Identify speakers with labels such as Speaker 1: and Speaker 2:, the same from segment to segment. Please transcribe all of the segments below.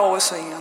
Speaker 1: osso aí.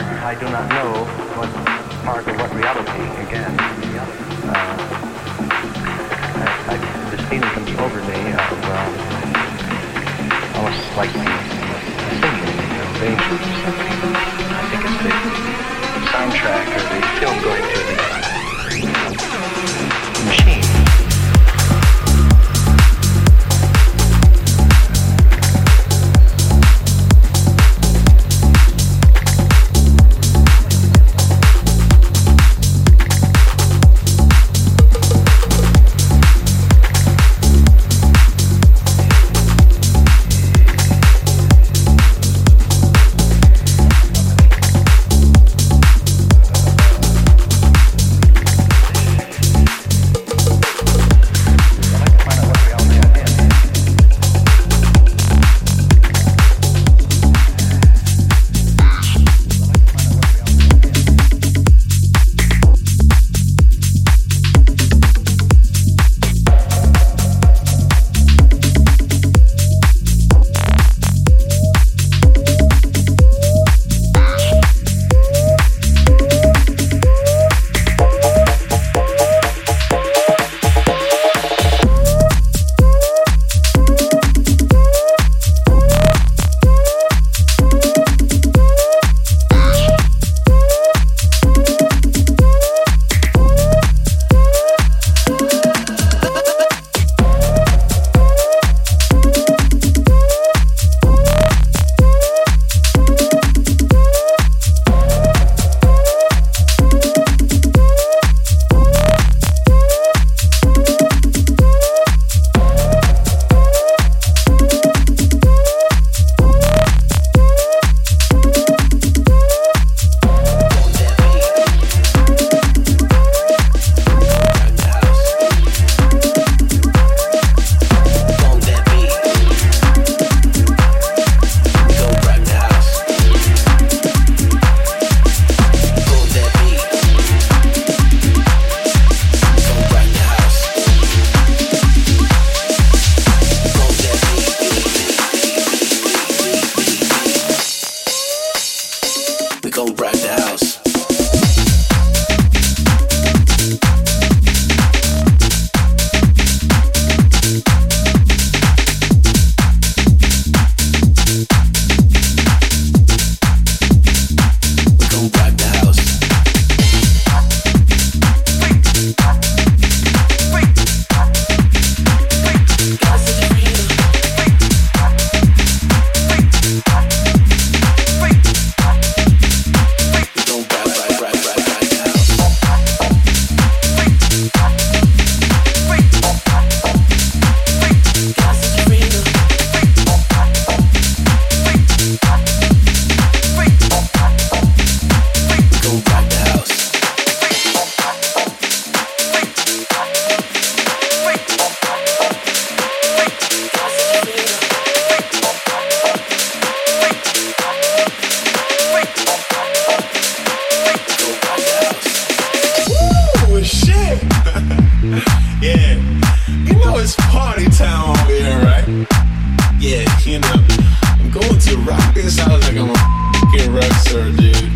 Speaker 1: I do not know was part of what reality, again. Uh, I, I, this feeling comes over me of uh, almost like singing, you know, danger. I think it's the soundtrack or the film going
Speaker 2: this sounds like I'm a fucking wrestler, dude.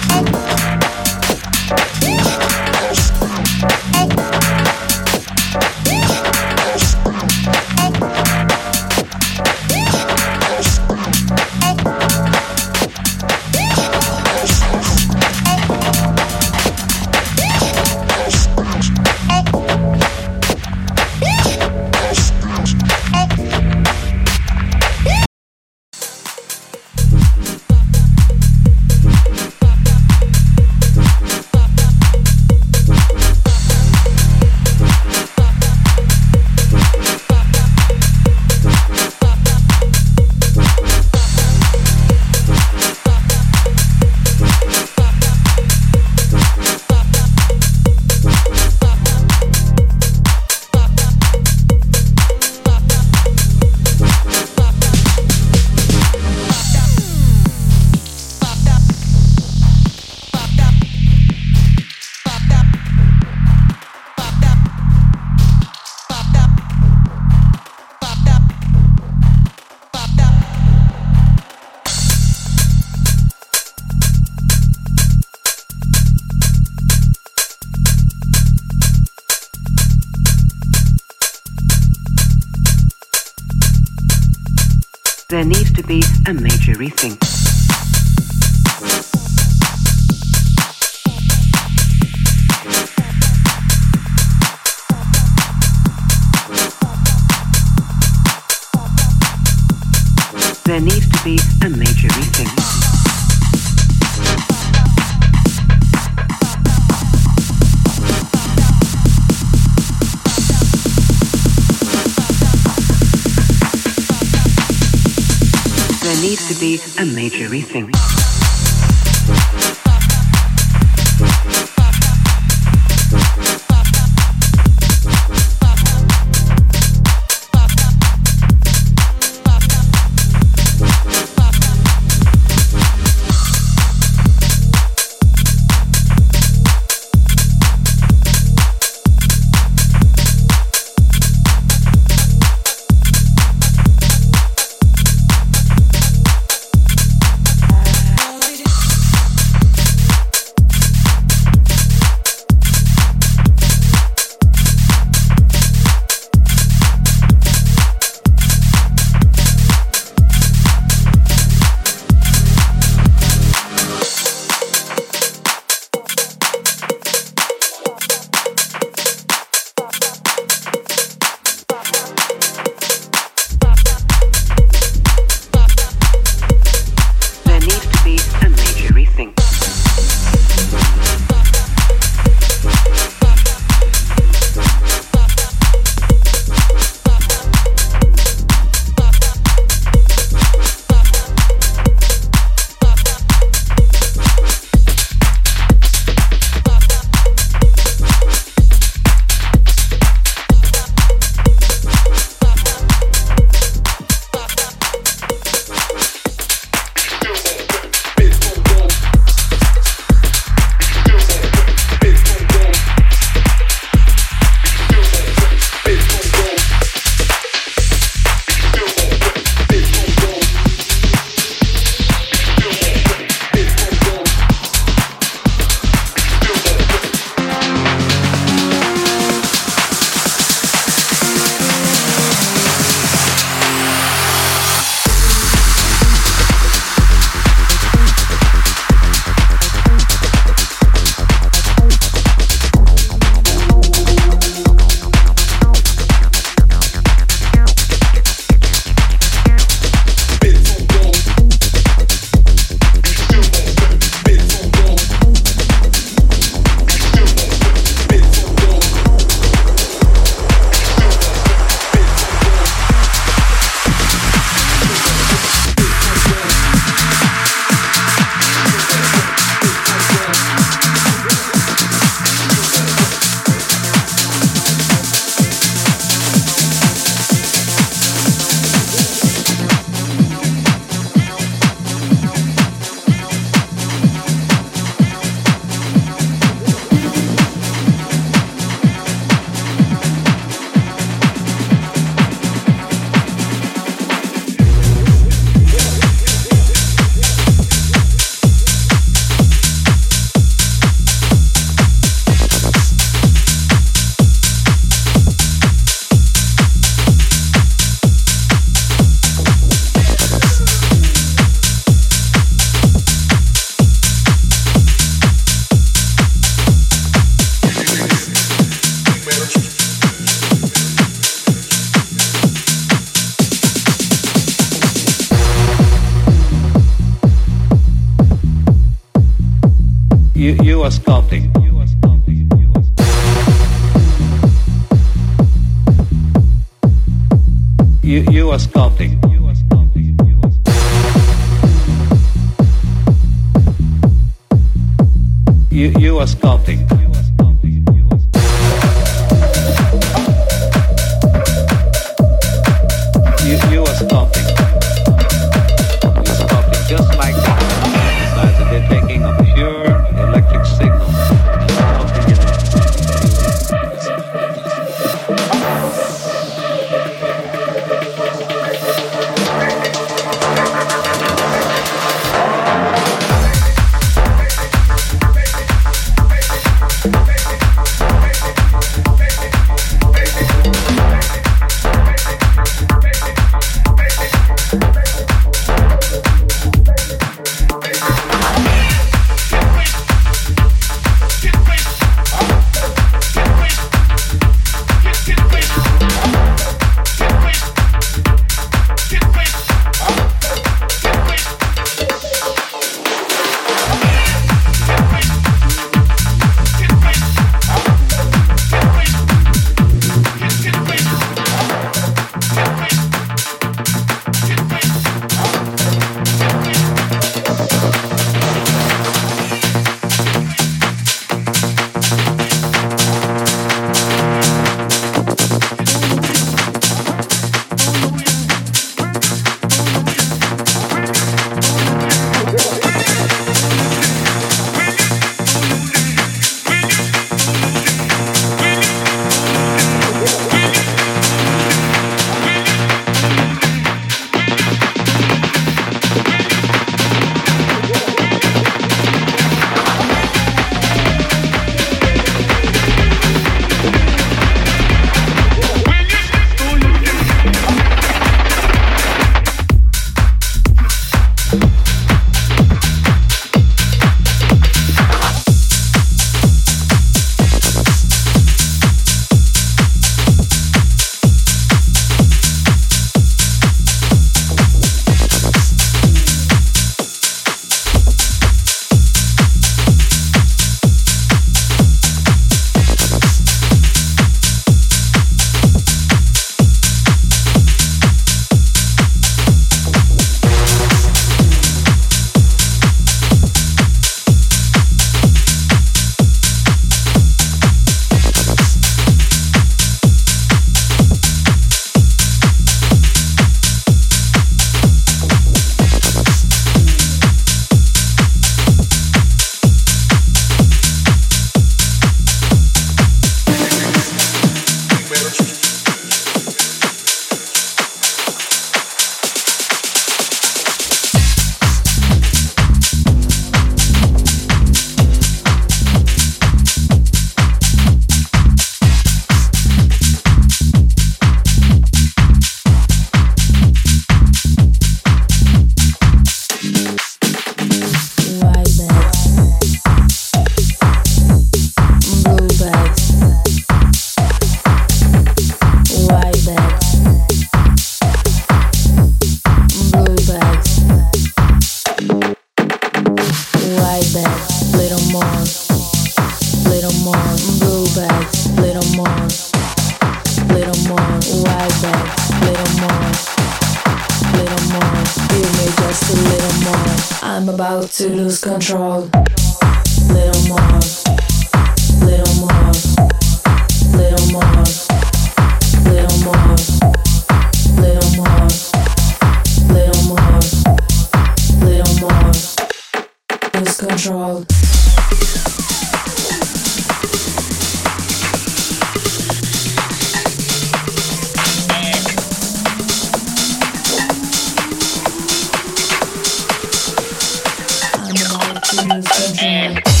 Speaker 3: Control.